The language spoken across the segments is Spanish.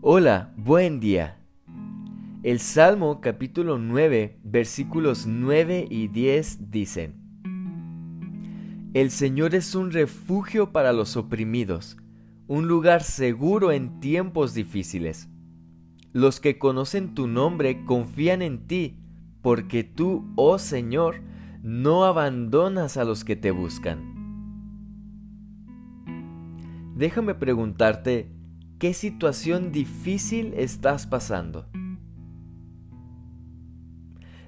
Hola, buen día. El Salmo capítulo 9 versículos 9 y 10 dicen, El Señor es un refugio para los oprimidos, un lugar seguro en tiempos difíciles. Los que conocen tu nombre confían en ti, porque tú, oh Señor, no abandonas a los que te buscan. Déjame preguntarte, ¿Qué situación difícil estás pasando?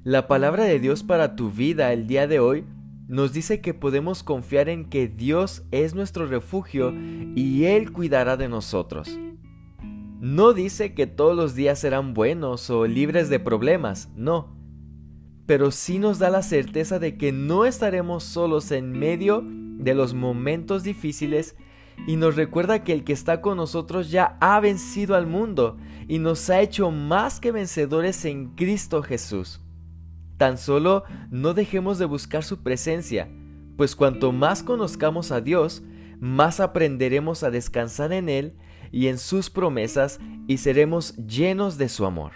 La palabra de Dios para tu vida el día de hoy nos dice que podemos confiar en que Dios es nuestro refugio y Él cuidará de nosotros. No dice que todos los días serán buenos o libres de problemas, no. Pero sí nos da la certeza de que no estaremos solos en medio de los momentos difíciles y nos recuerda que el que está con nosotros ya ha vencido al mundo y nos ha hecho más que vencedores en Cristo Jesús. Tan solo no dejemos de buscar su presencia, pues cuanto más conozcamos a Dios, más aprenderemos a descansar en Él y en sus promesas y seremos llenos de su amor.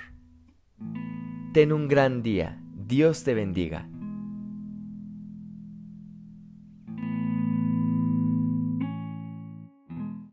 Ten un gran día. Dios te bendiga.